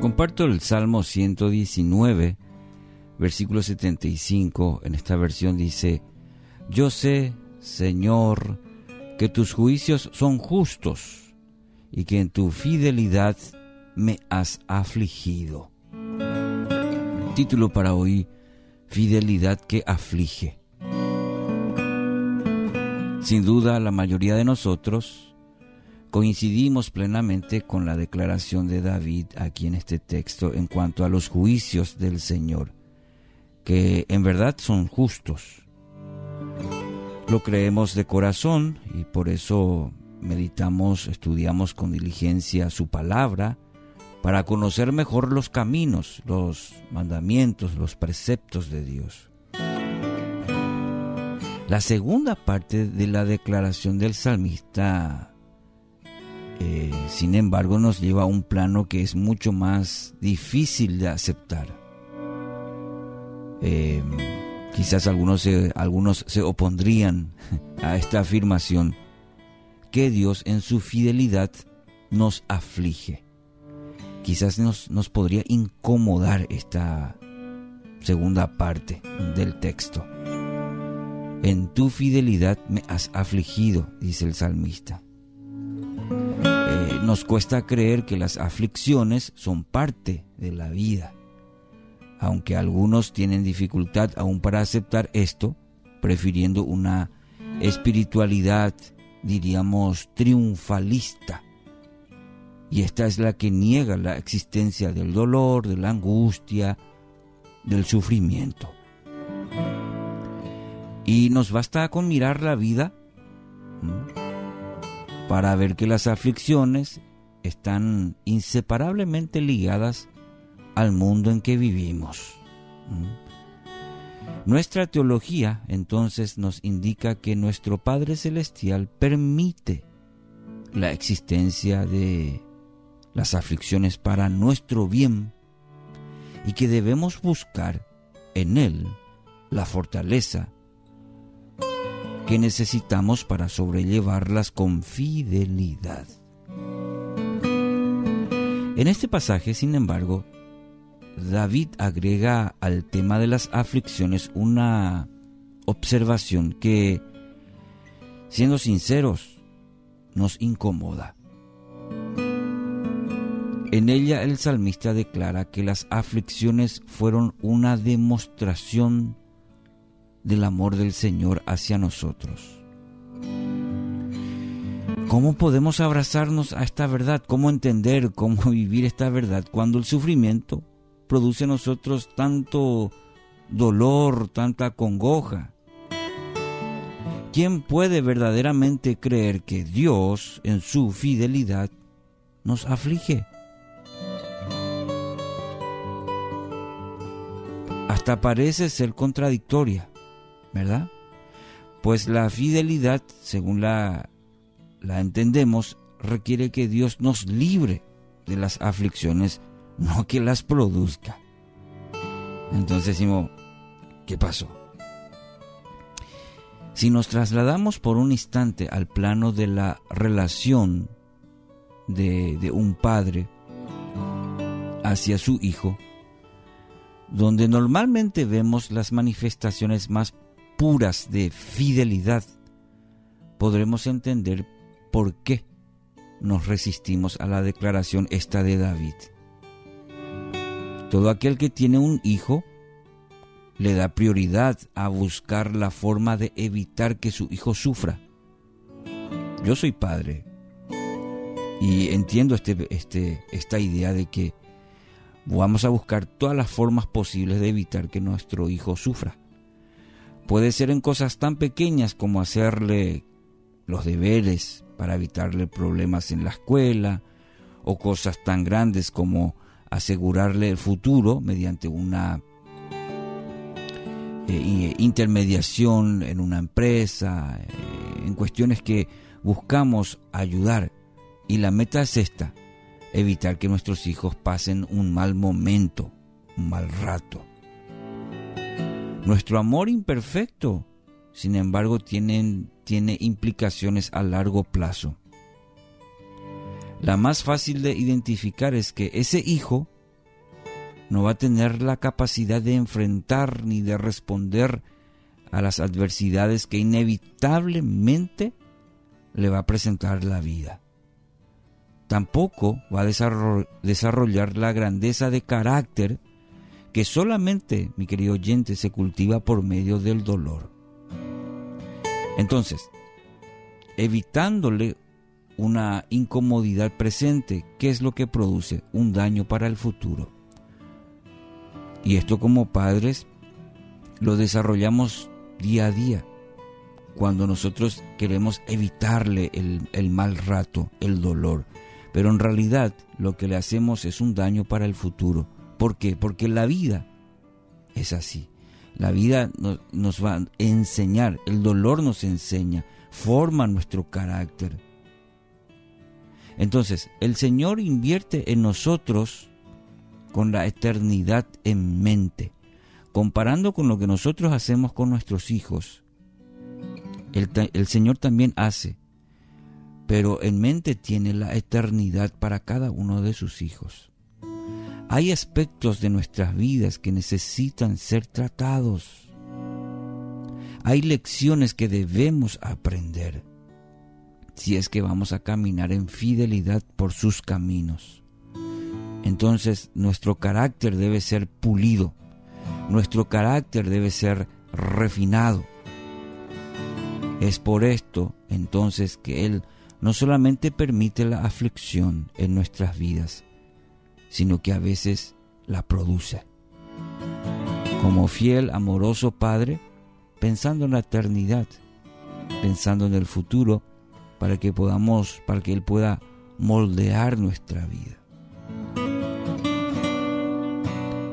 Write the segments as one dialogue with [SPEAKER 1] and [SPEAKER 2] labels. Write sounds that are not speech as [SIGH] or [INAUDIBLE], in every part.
[SPEAKER 1] Comparto el Salmo 119, versículo 75. En esta versión dice, Yo sé, Señor, que tus juicios son justos y que en tu fidelidad me has afligido. Título para hoy, Fidelidad que aflige. Sin duda, la mayoría de nosotros coincidimos plenamente con la declaración de David aquí en este texto en cuanto a los juicios del Señor, que en verdad son justos. Lo creemos de corazón y por eso meditamos, estudiamos con diligencia su palabra para conocer mejor los caminos, los mandamientos, los preceptos de Dios. La segunda parte de la declaración del salmista eh, sin embargo nos lleva a un plano que es mucho más difícil de aceptar. Eh, quizás algunos se, algunos se opondrían [LAUGHS] a esta afirmación que Dios en su fidelidad nos aflige. Quizás nos, nos podría incomodar esta segunda parte del texto. En tu fidelidad me has afligido, dice el salmista nos cuesta creer que las aflicciones son parte de la vida. Aunque algunos tienen dificultad aún para aceptar esto, prefiriendo una espiritualidad, diríamos, triunfalista. Y esta es la que niega la existencia del dolor, de la angustia, del sufrimiento. Y nos basta con mirar la vida para ver que las aflicciones están inseparablemente ligadas al mundo en que vivimos. ¿Mm? Nuestra teología entonces nos indica que nuestro Padre Celestial permite la existencia de las aflicciones para nuestro bien y que debemos buscar en Él la fortaleza que necesitamos para sobrellevarlas con fidelidad. En este pasaje, sin embargo, David agrega al tema de las aflicciones una observación que, siendo sinceros, nos incomoda. En ella el salmista declara que las aflicciones fueron una demostración del amor del Señor hacia nosotros. ¿Cómo podemos abrazarnos a esta verdad? ¿Cómo entender, cómo [LAUGHS] vivir esta verdad cuando el sufrimiento produce en nosotros tanto dolor, tanta congoja? ¿Quién puede verdaderamente creer que Dios, en su fidelidad, nos aflige? Hasta parece ser contradictoria. ¿Verdad? Pues la fidelidad, según la, la entendemos, requiere que Dios nos libre de las aflicciones, no que las produzca. Entonces decimos, ¿qué pasó? Si nos trasladamos por un instante al plano de la relación de, de un padre hacia su hijo, donde normalmente vemos las manifestaciones más puras de fidelidad, podremos entender por qué nos resistimos a la declaración esta de David. Todo aquel que tiene un hijo le da prioridad a buscar la forma de evitar que su hijo sufra. Yo soy padre y entiendo este, este, esta idea de que vamos a buscar todas las formas posibles de evitar que nuestro hijo sufra. Puede ser en cosas tan pequeñas como hacerle los deberes para evitarle problemas en la escuela, o cosas tan grandes como asegurarle el futuro mediante una eh, intermediación en una empresa, eh, en cuestiones que buscamos ayudar. Y la meta es esta, evitar que nuestros hijos pasen un mal momento, un mal rato. Nuestro amor imperfecto, sin embargo, tiene, implicaciones a largo plazo. La más fácil de identificar es que ese hijo no va a tener la capacidad de enfrentar ni de responder a las adversidades que inevitablemente le va a presentar la vida. Tampoco va a desarrollar la grandeza de carácter que solamente, mi querido oyente, se cultiva por medio del dolor. Entonces, evitándole una incomodidad presente, ¿qué es lo que produce? Un daño para el futuro. Y esto como padres lo desarrollamos día a día, cuando nosotros queremos evitarle el, el mal rato, el dolor. Pero en realidad lo que le hacemos es un daño para el futuro. ¿Por qué? Porque la vida es así. La vida nos, va a enseñar, el dolor nos enseña, forma nuestro carácter. Entonces, el Señor invierte en nosotros con la eternidad en mente. Comparando con lo que nosotros hacemos con nuestros hijos, el, Señor también hace, pero en mente tiene la eternidad para cada uno de sus hijos. Hay aspectos de nuestras vidas que necesitan ser tratados. Hay lecciones que debemos aprender si es que vamos a caminar en fidelidad por sus caminos. Entonces nuestro carácter debe ser pulido, nuestro carácter debe ser refinado. Es por esto entonces que Él no solamente permite la aflicción en nuestras vidas, sino que a veces la produce. Como fiel, amoroso Padre, pensando en la eternidad, pensando en el futuro, para que podamos, para que Él pueda moldear nuestra vida.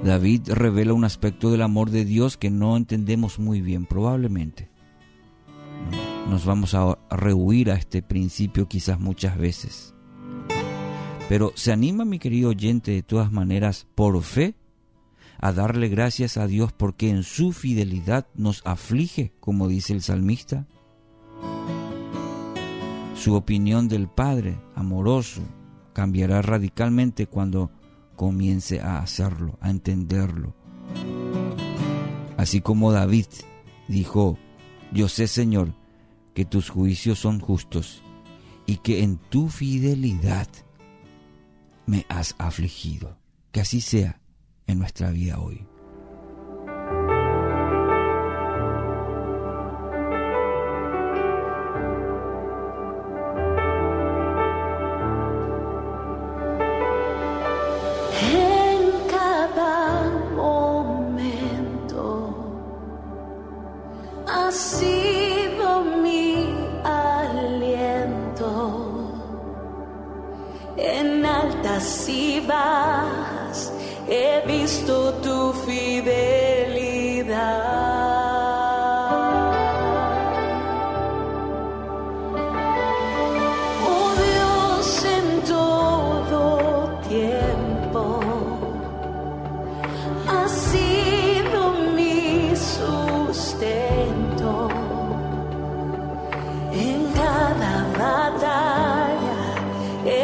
[SPEAKER 1] David revela un aspecto del amor de Dios que no entendemos muy bien, probablemente. Nos vamos a rehuir a este principio quizás muchas veces. Pero se anima mi querido oyente de todas maneras por fe a darle gracias a Dios porque en su fidelidad nos aflige, como dice el salmista. Su opinión del Padre amoroso cambiará radicalmente cuando comience a hacerlo, a entenderlo. Así como David dijo, yo sé Señor que tus juicios son justos y que en tu fidelidad me has afligido. Que así sea en nuestra vida hoy.
[SPEAKER 2] En bajas he visto tu fidelidad.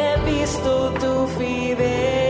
[SPEAKER 2] He visto tu fidelidad.